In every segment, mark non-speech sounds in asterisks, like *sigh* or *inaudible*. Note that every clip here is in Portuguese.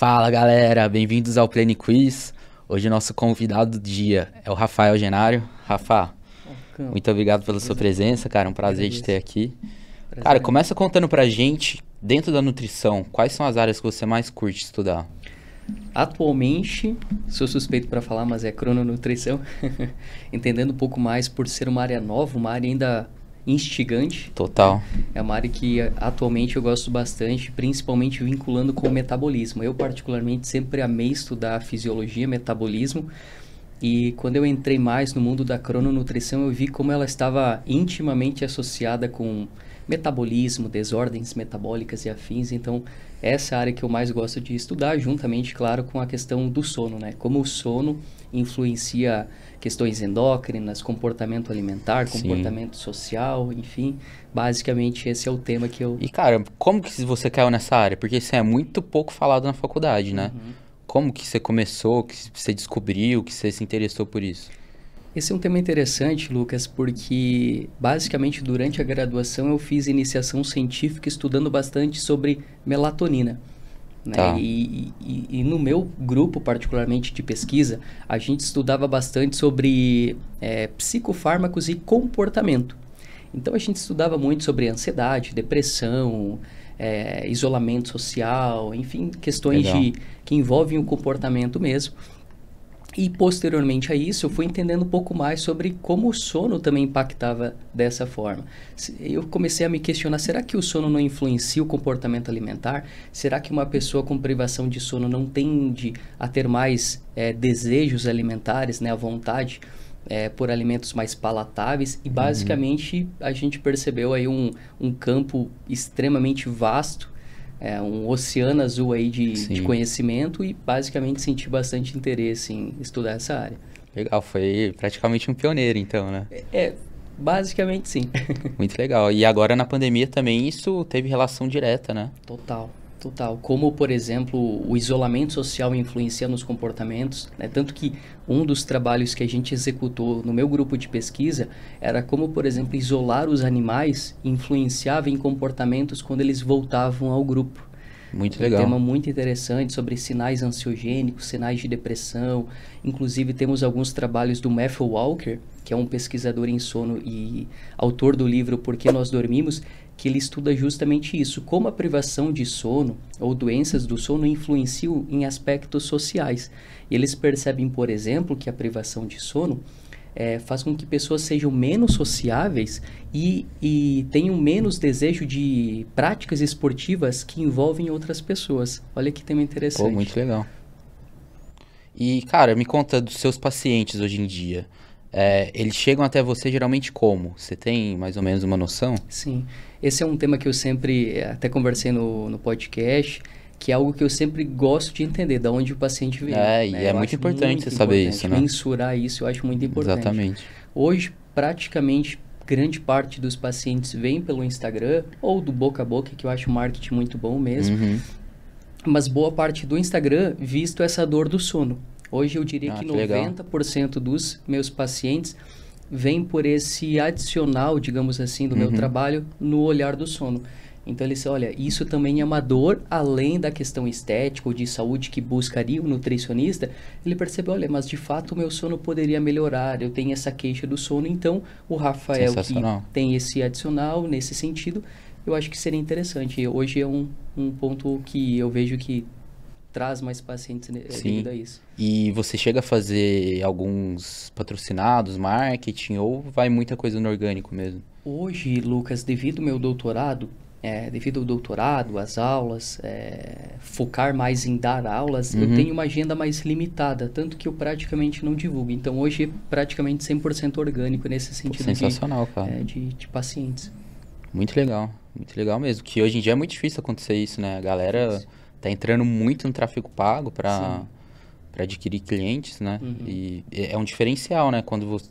Fala galera, bem-vindos ao Plane Quiz. Hoje nosso convidado do dia é o Rafael Genário. Rafa, muito obrigado pela sua presença, cara. Um prazer de ter aqui. Cara, começa contando pra gente, dentro da nutrição, quais são as áreas que você mais curte estudar? Atualmente, sou suspeito para falar, mas é crononutrição. *laughs* Entendendo um pouco mais por ser uma área nova, uma área ainda instigante. Total. É uma área que atualmente eu gosto bastante, principalmente vinculando com o metabolismo. Eu, particularmente, sempre amei estudar fisiologia, metabolismo. E quando eu entrei mais no mundo da crononutrição, eu vi como ela estava intimamente associada com metabolismo, desordens metabólicas e afins. Então, essa é a área que eu mais gosto de estudar, juntamente, claro, com a questão do sono, né? Como o sono influencia questões endócrinas, comportamento alimentar, comportamento Sim. social, enfim. Basicamente, esse é o tema que eu... E, cara, como que você caiu nessa área? Porque isso é muito pouco falado na faculdade, né? Uhum. Como que você começou, que você descobriu, que você se interessou por isso? Esse é um tema interessante, Lucas, porque basicamente durante a graduação eu fiz iniciação científica estudando bastante sobre melatonina. Né? Tá. E, e, e, no meu grupo, particularmente de pesquisa, a gente estudava bastante sobre é, psicofármacos e comportamento. Então a gente estudava muito sobre ansiedade, depressão, é, isolamento social, enfim, questões de, que envolvem o comportamento mesmo. E posteriormente a isso, eu fui entendendo um pouco mais sobre como o sono também impactava dessa forma. Eu comecei a me questionar: será que o sono não influencia o comportamento alimentar? Será que uma pessoa com privação de sono não tende a ter mais é, desejos alimentares, né, a vontade é, por alimentos mais palatáveis? E uhum. basicamente uhum. a gente percebeu aí um, um campo extremamente vasto é, um oceano azul aí de, de, conhecimento e basicamente senti bastante interesse em estudar essa área. Legal, foi praticamente um pioneiro então, né? É, é basicamente sim. *laughs* Muito legal. E agora na pandemia também isso teve relação direta, né? Total. Total. Como, por exemplo, o isolamento social influencia nos comportamentos. Né? Tanto que um dos trabalhos que a gente executou no meu grupo de pesquisa era como, por exemplo, isolar os animais influenciava em comportamentos quando eles voltavam ao grupo. Muito legal. Um tema muito interessante sobre sinais ansiogênicos, sinais de depressão. Inclusive, temos alguns trabalhos do Matthew Walker, que é um pesquisador em sono e autor do livro Por que Nós Dormimos, que ele estuda justamente isso, como a privação de sono ou doenças do sono influenciam em aspectos sociais. Eles percebem, por exemplo, que a privação de sono é, faz com que pessoas sejam menos sociáveis e, e tenham menos desejo de práticas esportivas que envolvem outras pessoas. Olha que tema interessante. Pô, muito legal. E, cara, me conta dos seus pacientes hoje em dia. É, eles chegam até você geralmente como? Você tem mais ou menos uma noção? Sim. Esse é um tema que eu sempre, é, até conversei no, no podcast, que é algo que eu sempre gosto de entender, de onde o paciente vem. É, e né? é muito importante muito você saber isso, né? Mensurar isso eu acho muito importante. Exatamente. Hoje, praticamente, grande parte dos pacientes vem pelo Instagram ou do boca a boca, que eu acho marketing muito bom mesmo. Uhum. Mas boa parte do Instagram, visto essa dor do sono. Hoje eu diria ah, que, que 90% legal. dos meus pacientes vem por esse adicional, digamos assim, do uhum. meu trabalho no olhar do sono. Então ele disse, olha, isso também é uma dor, além da questão estética ou de saúde que buscaria um nutricionista. Ele percebeu, olha, mas de fato o meu sono poderia melhorar, eu tenho essa queixa do sono, então o Rafael que tem esse adicional nesse sentido, eu acho que seria interessante. Hoje é um, um ponto que eu vejo que traz mais pacientes Sim. devido a isso. E você chega a fazer alguns patrocinados, marketing, ou vai muita coisa no orgânico mesmo? Hoje, Lucas, devido ao meu doutorado, é, devido ao doutorado, às aulas, é, focar mais em dar aulas, uhum. eu tenho uma agenda mais limitada, tanto que eu praticamente não divulgo. Então, hoje é praticamente 100% orgânico nesse sentido Sensacional, de, cara. É, de, de pacientes. Muito legal, muito legal mesmo. Que hoje em dia é muito difícil acontecer isso, né? A galera... Isso tá entrando muito no tráfego pago para para adquirir clientes, né? Uhum. E é um diferencial, né? Quando você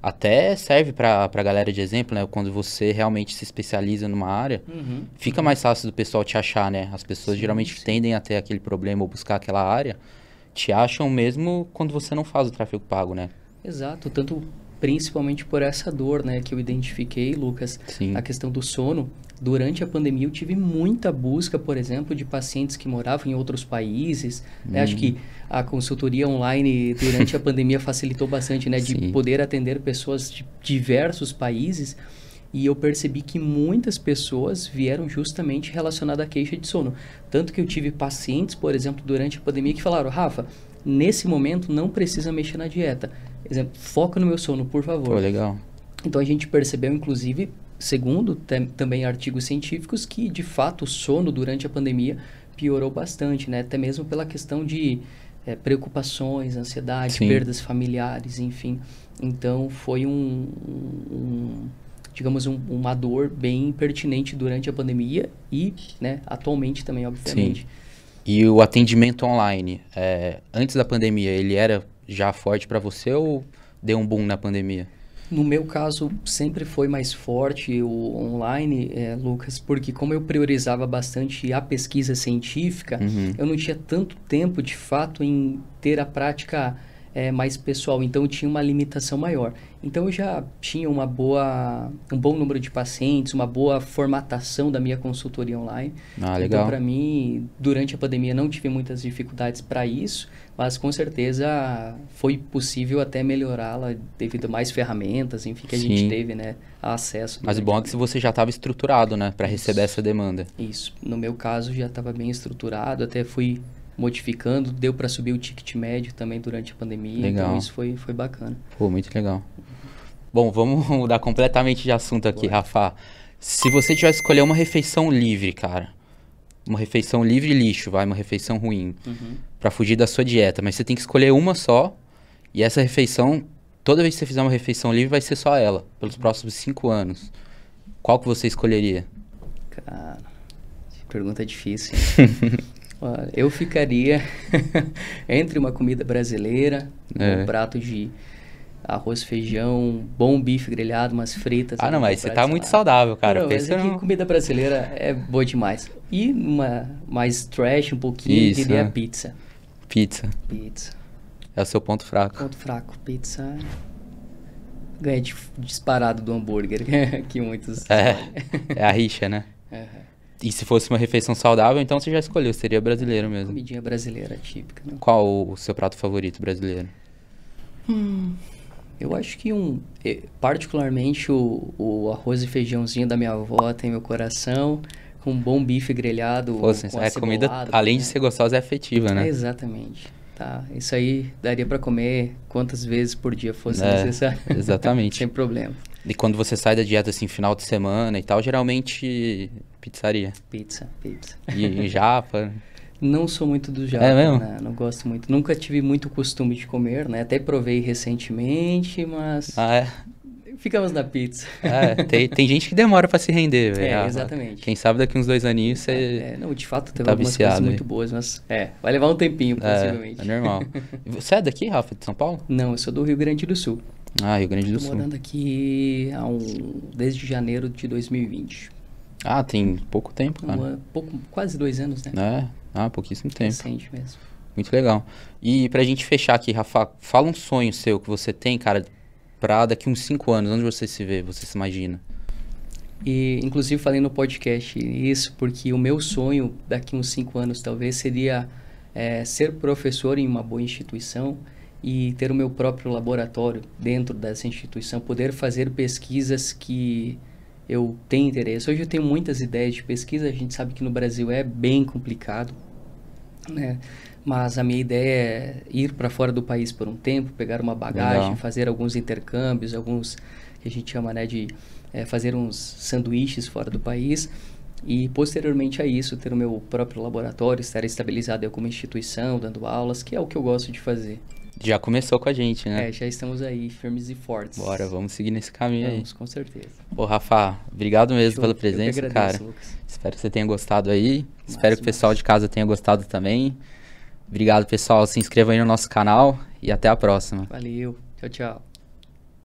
até serve para a galera de exemplo, né? Quando você realmente se especializa numa área, uhum. fica mais fácil do pessoal te achar, né? As pessoas sim, geralmente sim. tendem a ter aquele problema ou buscar aquela área, te acham mesmo quando você não faz o tráfego pago, né? Exato, tanto principalmente por essa dor, né, que eu identifiquei, Lucas, Sim. a questão do sono. Durante a pandemia eu tive muita busca, por exemplo, de pacientes que moravam em outros países. Né? Acho que a consultoria online durante a *laughs* pandemia facilitou bastante, né, de Sim. poder atender pessoas de diversos países. E eu percebi que muitas pessoas vieram justamente relacionadas à queixa de sono. Tanto que eu tive pacientes, por exemplo, durante a pandemia que falaram: Rafa, nesse momento não precisa mexer na dieta. Exemplo, foca no meu sono, por favor. Pô, legal. Então a gente percebeu, inclusive, segundo também artigos científicos, que de fato o sono durante a pandemia piorou bastante, né? Até mesmo pela questão de é, preocupações, ansiedade, Sim. perdas familiares, enfim. Então foi um, um digamos, um, uma dor bem pertinente durante a pandemia e, né, atualmente também, obviamente. Sim. E o atendimento online, é, antes da pandemia, ele era já forte para você ou deu um boom na pandemia? No meu caso, sempre foi mais forte o online, é, Lucas, porque como eu priorizava bastante a pesquisa científica, uhum. eu não tinha tanto tempo, de fato, em ter a prática é, mais pessoal, então tinha uma limitação maior. Então eu já tinha uma boa, um bom número de pacientes, uma boa formatação da minha consultoria online. Ah, legal. Então para mim, durante a pandemia não tive muitas dificuldades para isso, mas com certeza foi possível até melhorá-la devido a mais ferramentas, enfim, que a Sim. gente teve, né, acesso. Mas o bom é que você já estava estruturado, né, para receber essa demanda. Isso. No meu caso já estava bem estruturado, até fui modificando, deu para subir o ticket médio também durante a pandemia. Então legal. Então isso foi, foi bacana. Pô, muito legal. Bom, vamos *laughs* mudar completamente de assunto aqui, Boa. Rafa. Se você tivesse escolher uma refeição livre, cara, uma refeição livre lixo, vai, uma refeição ruim, uhum. para fugir da sua dieta, mas você tem que escolher uma só, e essa refeição, toda vez que você fizer uma refeição livre, vai ser só ela, pelos próximos cinco anos. Qual que você escolheria? Cara, pergunta difícil. *laughs* Eu ficaria *laughs* entre uma comida brasileira, é. um prato de arroz, feijão, bom bife grelhado, umas fritas. Ah, não, mas você tá muito saudável, cara. Não, Pensa mas é comida brasileira é boa demais. E uma mais trash um pouquinho, Isso, diria é. pizza. Pizza. Pizza. É o seu ponto fraco. Ponto fraco. Pizza ganha disparado do hambúrguer, *laughs* que muitos... É, é a rixa, né? *laughs* Uhum. E se fosse uma refeição saudável, então você já escolheu, seria brasileiro mesmo. Comidinha brasileira típica, né? Qual o seu prato favorito brasileiro? Hum, eu acho que um, particularmente o, o arroz e feijãozinho da minha avó tem meu coração, com um bom bife grelhado. Pô, com é comida, além né? de ser gostosa, é afetiva, né? É, exatamente. Tá, isso aí daria para comer quantas vezes por dia fosse é, necessário. *laughs* Exatamente. Sem problema. E quando você sai da dieta assim, final de semana e tal, geralmente pizzaria. Pizza, pizza. E, e *laughs* japa. Não sou muito do japa, é mesmo? Né? Não gosto muito. Nunca tive muito costume de comer, né? Até provei recentemente, mas... Ah, é? Ficamos na pizza. É, tem, tem gente que demora para se render, *laughs* velho. É, ah, exatamente. Quem sabe daqui uns dois aninhos você. É, é, não, de fato teve tá algumas viciado, coisas muito boas, mas. É, vai levar um tempinho, possivelmente. É, é normal. *laughs* você é daqui, Rafa, de São Paulo? Não, eu sou do Rio Grande do Sul. Ah, Rio Grande do Sul. Morando aqui há um, desde janeiro de 2020. Ah, tem pouco tempo, cara. Um, pouco, quase dois anos, né? É, ah, pouquíssimo tempo. Recente mesmo. Muito legal. E pra gente fechar aqui, Rafa, fala um sonho seu que você tem, cara, pra daqui uns cinco anos. Onde você se vê, você se imagina? E, inclusive, falei no podcast isso porque o meu sonho daqui uns cinco anos, talvez, seria é, ser professor em uma boa instituição e ter o meu próprio laboratório dentro dessa instituição, poder fazer pesquisas que eu tenho interesse. Hoje eu tenho muitas ideias de pesquisa, a gente sabe que no Brasil é bem complicado, né? Mas a minha ideia é ir para fora do país por um tempo, pegar uma bagagem, Legal. fazer alguns intercâmbios, alguns que a gente chama né, de é, fazer uns sanduíches fora do país e posteriormente a isso ter o meu próprio laboratório, estar estabilizado em alguma instituição, dando aulas, que é o que eu gosto de fazer. Já começou com a gente, né? É, já estamos aí, firmes e fortes. Bora, vamos seguir nesse caminho vamos, aí. com certeza. Ô, Rafa, obrigado mesmo Show. pela presença, agradeço, cara. Lucas. Espero que você tenha gostado aí. Espero que o pessoal de casa tenha gostado também. Obrigado, pessoal. Se inscreva aí no nosso canal e até a próxima. Valeu. Tchau, tchau.